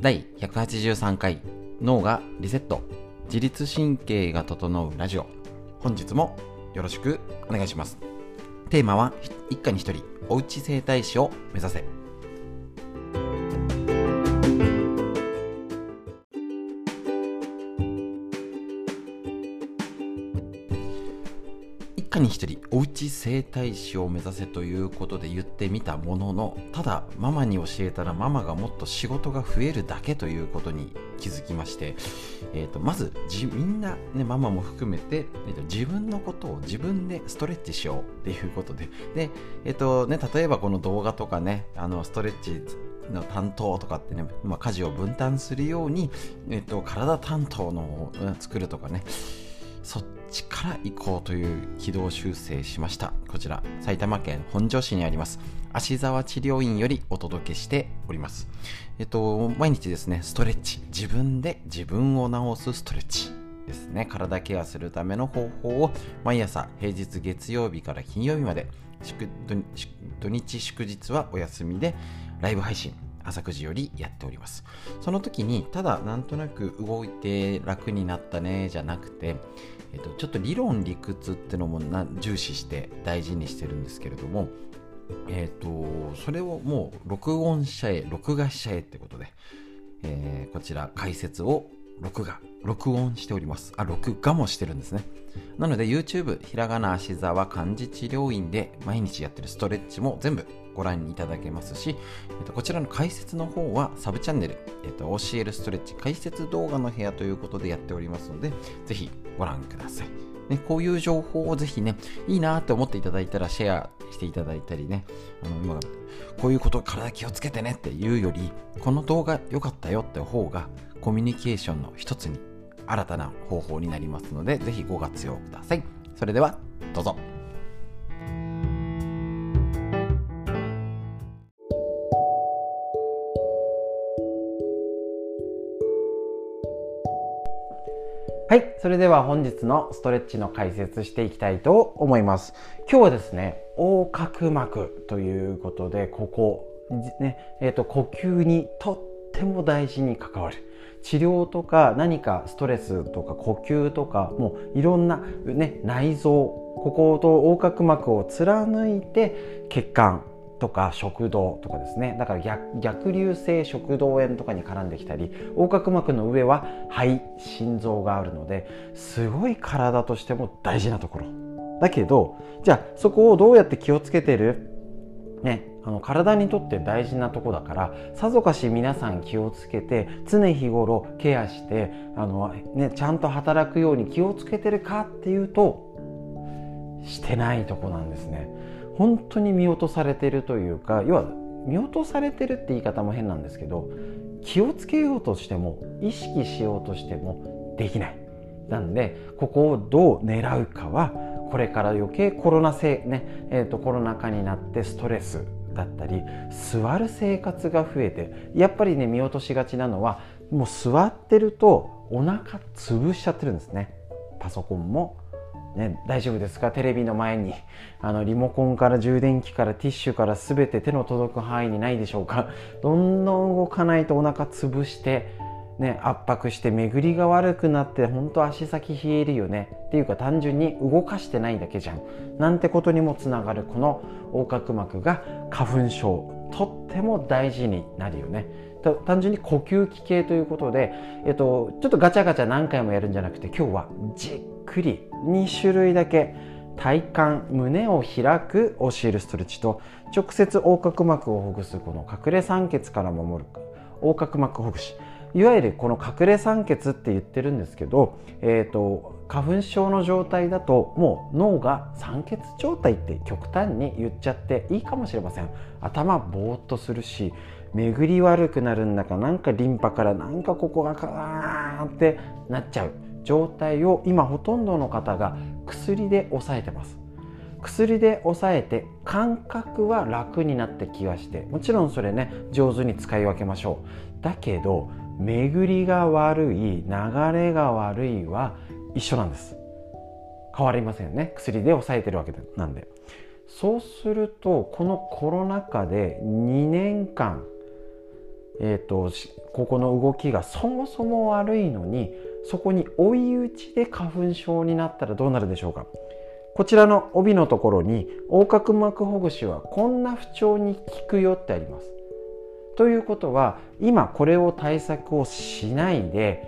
第183回脳がリセット自律神経が整うラジオ。本日もよろしくお願いします。テーマは一家に一人おうち整体師を目指せ。家に一人おうち整体師を目指せということで言ってみたもののただママに教えたらママがもっと仕事が増えるだけということに気づきまして、えーと、まずみんな、ね、ママも含めて、えーと、自分のことを自分でストレッチしようっていうことでで、えーとね、例えばこの動画とかねあのストレッチの担当とかってね、まあ、家事を分担するように、えー、と体担当のを作るとかねそっちから行こうという軌道修正しました。こちら埼玉県本庄市にあります。芦沢治療院よりお届けしております。えっと毎日ですねストレッチ。自分で自分を治すストレッチですね。体ケアするための方法を毎朝平日月曜日から金曜日まで土日祝日はお休みでライブ配信朝9時よりやっております。その時にただなんとなく動いて楽になったねじゃなくてえっと、ちょっと理論理屈ってのも重視して大事にしてるんですけれども、えっと、それをもう録音者へ録画者へってことで、えー、こちら解説を録画録音しております。あ録画もしてるんですね。なので YouTube ひらがな足沢漢字治療院で毎日やってるストレッチも全部ご覧いただけますし、えっと、こちらの解説の方はサブチャンネル、えっと、教えるストレッチ解説動画の部屋ということでやっておりますので、ぜひご覧ください。ね、こういう情報をぜひね、いいなって思っていただいたらシェアしていただいたりね、あの今こういうこと体気をつけてねっていうより、この動画良かったよって方がコミュニケーションの一つに新たな方法になりますので、ぜひご活用ください。それでは、どうぞ。はい。それでは本日のストレッチの解説していきたいと思います。今日はですね、横隔膜ということで、ここ、ね、えっ、ー、と、呼吸にとっても大事に関わる。治療とか何かストレスとか呼吸とかもういろんな、ね、内臓ここと横隔膜を貫いて血管とか食道とかですね。だから逆逆流性食道炎とかに絡んできたり横隔膜の上は肺心臓があるのですごい体としても大事なところ。だけどじゃあそこをどうやって気をつけてる？ねあの体にとって大事なとこだからさぞかし皆さん気をつけて常日頃ケアしてあの、ね、ちゃんと働くように気をつけてるかっていうとしてないとこなんですね。本当に見落とされてるというか要は見落とされてるって言い方も変なんですけど気をつけようとしても意識しようとしてもできない。なんでここをどう狙うかはこれから余計コロナ性ね、えーと、コロナ禍になってストレスだったり座る生活が増えてやっぱりね見落としがちなのはもう座ってるとお腹潰しちゃってるんですね。パソコンもね、大丈夫ですか？テレビの前に。あのリモコンから充電器からティッシュから全て手の届く範囲にないでしょうか？どんどん動かないとお腹潰して、ね、圧迫して巡りが悪くなって本当足先冷えるよね。っていうか単純に動かしてないだけじゃん。なんてことにもつながるこの横隔膜が花粉症とっても大事になるよね。単純に呼吸器系ということで、えっと、ちょっとガチャガチャ何回もやるんじゃなくて今日はじっくり2種類だけ体幹胸を開く教えるストレッチと直接横隔膜をほぐすこの隠れ酸欠から守る横隔膜ほぐし。いわゆるこの隠れ酸欠って言ってるんですけど、えーと、花粉症の状態だともう脳が酸欠状態って極端に言っちゃっていいかもしれません。頭ぼーっとするし巡り悪くなるんだかなんかリンパからなんかここがカーンってなっちゃう。状態を今ほとんどの方が薬で抑えてます。薬で抑えて感覚は楽になって気がしてもちろんそれね上手に使い分けましょう。だけど巡りが悪い流れが悪いは一緒なんです。変わりませんね。薬で抑えてるわけなんで。そうするとこのコロナ禍で2年間えーと、ここの動きがそもそも悪いのにそこに追い打ちで花粉症になったらどうなるでしょうか？こちらの帯のところに横隔膜ほぐしはこんな不調に効くよってあります。ということは今これを対策をしないで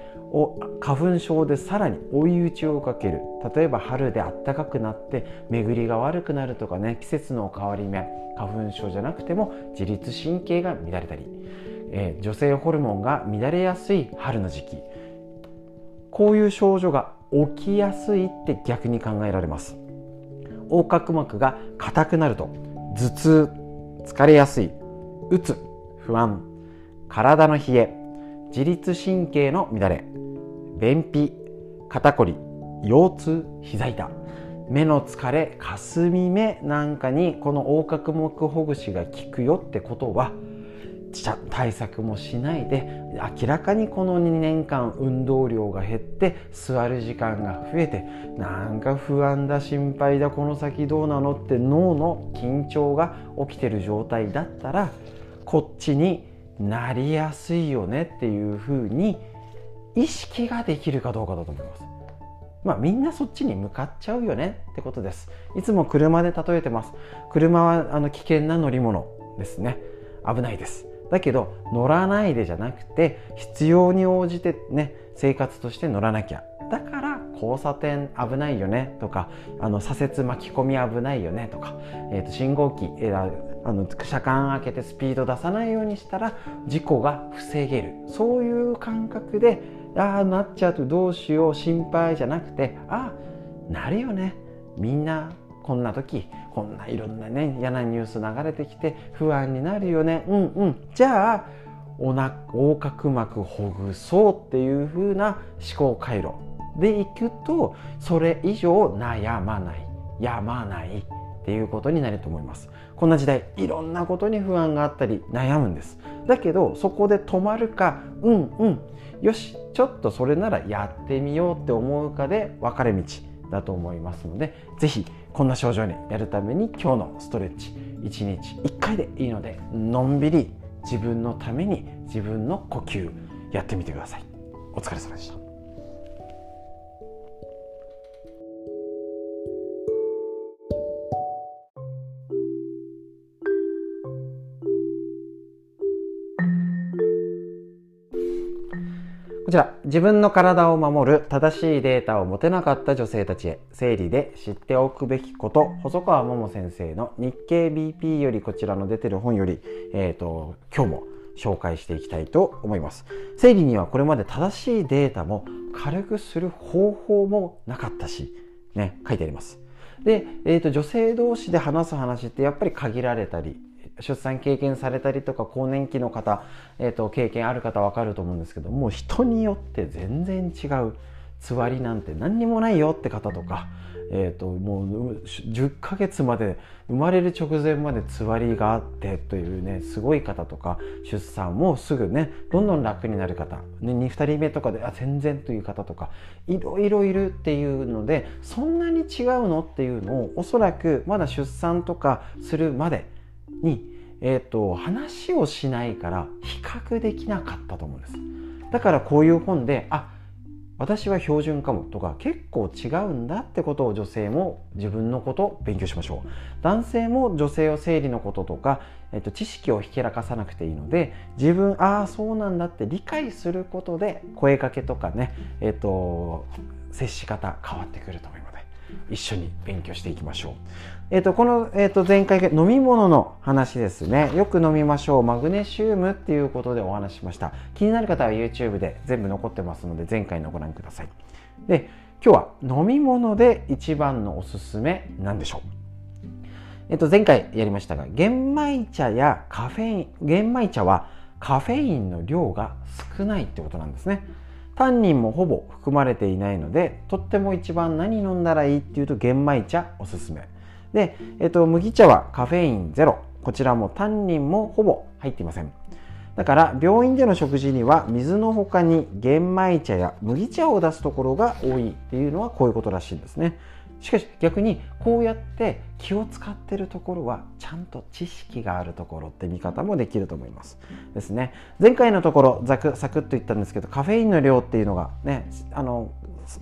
花粉症でさらに追い打ちをかける例えば春で暖かくなって巡りが悪くなるとかね季節の変わり目花粉症じゃなくても自律神経が乱れたり、えー、女性ホルモンが乱れやすい春の時期こういう症状が起きやすいって逆に考えられます。横隔膜が硬くなると頭痛疲れやすいうつ不安体の冷え自律神経の乱れ便秘肩こり腰痛膝痛目の疲れかすみ目なんかにこの横隔膜ほぐしが効くよってことは対策もしないで明らかにこの2年間運動量が減って座る時間が増えてなんか不安だ心配だこの先どうなのって脳の緊張が起きてる状態だったらこっちになりやすいよねっていうふうに意識ができるかどうかだと思います。まあみんなそっちに向かっちゃうよねってことです。いつも車で例えてます。車はあの危険な乗り物ですね。危ないです。だけど乗らないでじゃなくて必要に応じてね生活として乗らなきゃ。だから交差点危ないよねとかあの左折巻き込み危ないよねとか、えー、と信号機、えー、あの車間開けてスピード出さないようにしたら事故が防げるそういう感覚でああなっちゃうとどうしよう心配じゃなくてああなるよねみんなこんな時こんないろんなね嫌なニュース流れてきて不安になるよね。うんうん。じゃあおな横隔膜ほぐそうっていう風な思考回路でいくとそれ以上悩まない。やまないっていうことになると思います。こんな時代いろんなことに不安があったり悩むんです。だけどそこで止まるかうんうん。よしちょっとそれならやってみようって思うかで分かれ道だと思いますので是非こんな症状にやるために今日のストレッチ1日1回でいいのでのんびり自分のために自分の呼吸やってみてください。お疲れ様でした。こちら、自分の体を守る正しいデータを持てなかった女性たちへ、生理で知っておくべきこと、細川桃先生の日経 BP よりこちらの出てる本より、えっ、ー、と、今日も紹介していきたいと思います。生理にはこれまで正しいデータも軽くする方法もなかったし、ね、書いてあります。で、えーと女性同士で話す話ってやっぱり限られたり出産経験されたりとか更年期の方、えーと、経験ある方分かると思うんですけどもう人によって全然違うつわりなんて何にもないよって方とか、えーと、もう10ヶ月まで生まれる直前までつわりがあってというねすごい方とか出産もすぐねどんどん楽になる方、ね、2, 2人目とかであ全然という方とかいろいろいるっていうのでそんなに違うのっていうのをおそらくまだ出産とかするまでに、えーと、話をしないから比較できなかったと思うんです。だからこういう本であ私は標準かもとか結構違うんだってことを女性も自分のことを勉強しましょう。男性も女性を生理のこととか、えっと、知識をひけらかさなくていいので自分ああそうなんだって理解することで声かけとかね、えっと、接し方変わってくると思います。一緒に勉強していきましょう。えっ、ー、と、この、えっ、ー、と、前回飲み物の話ですね。よく飲みましょう。マグネシウムっていうことでお話ししました。気になる方は YouTube で全部残ってますので、前回のご覧ください。で、今日は飲み物で一番のおすすめなんでしょうえっと、前回やりましたが、玄米茶やカフェイン、玄米茶はカフェインの量が少ないってことなんですね。タンニンもほぼ含まれていないのでとっても一番何飲んだらいいっていうと玄米茶おすすめ。で、えっと、麦茶はカフェインゼロ。こちらもタンニンもほぼ入っていません。だから病院での食事には水の他に玄米茶や麦茶を出すところが多いっていうのはこういうことらしいんですね。しかし逆にこうやって気を使ってるところはちゃんと知識があるところって見方もできると思います。ですね。前回のところざくサクッと言ったんですけどカフェインの量っていうのがねあの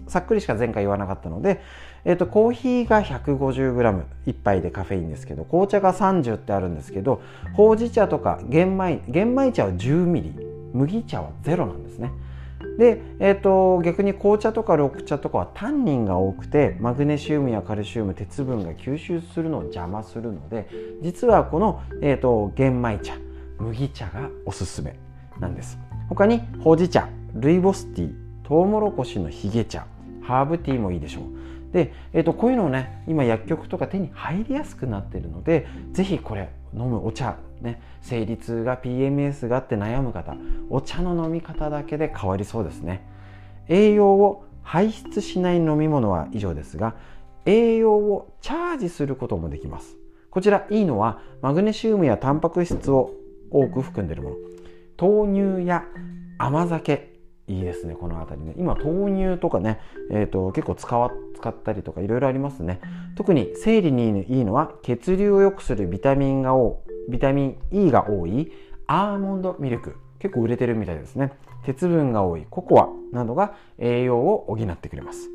さっくりしか前回言わなかったので、えーと、コーヒーが 150g1 杯でカフェインですけど紅茶が30ってあるんですけどほうじ茶とか玄米玄米茶は 10ml 麦茶は0なんですね。で、えーと、逆に紅茶とか緑茶とかはタンニンが多くてマグネシウムやカルシウム鉄分が吸収するのを邪魔するので実はこの、えーと、玄米茶麦茶がおすすめなんです。他にほうじ茶ルイボスティートウモロコシのヒゲ茶ハーブティーもいいでしょう。で、えーと、こういうのをね今薬局とか手に入りやすくなってるので是非これ飲むお茶ね生理痛が PMS があって悩む方お茶の飲み方だけで変わりそうですね。栄養を排出しない飲み物は以上ですが栄養をチャージすることもできます。こちらいいのはマグネシウムやタンパク質を多く含んでいるもの。豆乳や甘酒いいですねこの辺りね。今豆乳とかね、えーと、結構使わ使ったりとかいろいろありますね。特に生理にいいのは血流を良くするビタミンが多ビタミン E が多いアーモンドミルク。結構売れてるみたいですね。鉄分が多い。ココアなどが栄養を補ってくれます。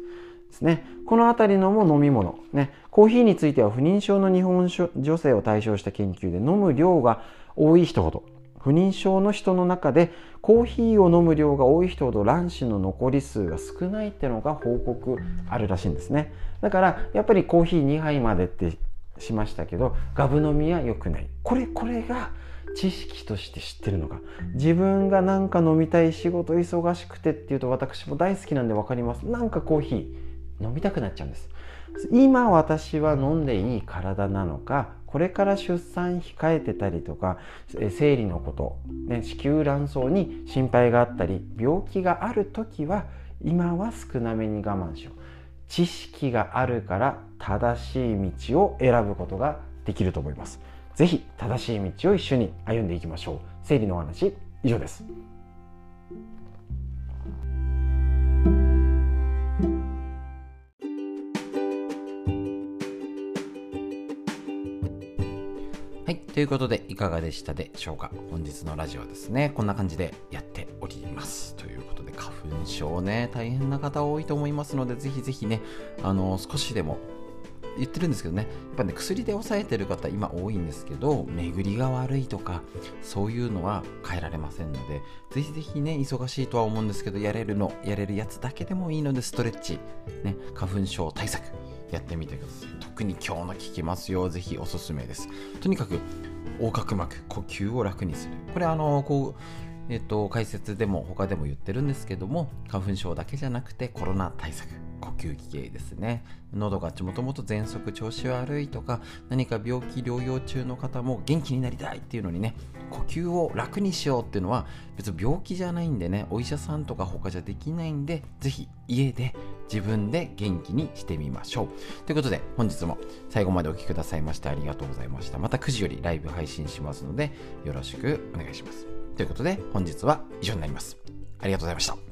ですね。この辺りのも飲み物。ね。コーヒーについては不妊症の日本女性を対象した研究で飲む量が多い人ほど。不妊症の人の中でコーヒーを飲む量が多い人ほど卵子の残り数が少ないってのが報告あるらしいんですね。だからやっぱりコーヒー2杯までってしましたけどガブ飲みは良くない。これこれが知識として知ってるのか。自分が何か飲みたい仕事忙しくてっていうと私も大好きなんで分かります。なんかコーヒー飲みたくなっちゃうんです。今私は飲んでいい体なのかこれから出産控えてたりとか生理のこと、ね、子宮卵巣に心配があったり病気がある時は今は少なめに我慢しよう。知識があるから正しい道を選ぶことができると思います。是非正しい道を一緒に歩んでいきましょう。生理のお話以上です。はいということで、いかがでしたでしょうか。本日のラジオですね、こんな感じでやっております。花粉症ね、大変な方多いと思いますので、ぜひぜひね、あの、少しでも言ってるんですけどね、やっぱね、薬で抑えてる方今多いんですけど、巡りが悪いとか、そういうのは変えられませんので、ぜひぜひね、忙しいとは思うんですけど、やれるの、やれるやつだけでもいいので、ストレッチ、ね、花粉症対策、やってみてください。特に今日の効きますよ。ぜひおすすめです。とにかく、横隔膜、呼吸を楽にする。これあの、こう、えっと、解説でも他でも言ってるんですけども花粉症だけじゃなくてコロナ対策呼吸器系ですね。喉がもともと喘息調子悪いとか何か病気療養中の方も元気になりたいっていうのにね呼吸を楽にしようっていうのは別に病気じゃないんでねお医者さんとか他じゃできないんでぜひ家で自分で元気にしてみましょう。ということで本日も最後までお聴きくださいましてありがとうございました。また9時よりライブ配信しますのでよろしくお願いします。ということで本日は以上になります。ありがとうございました。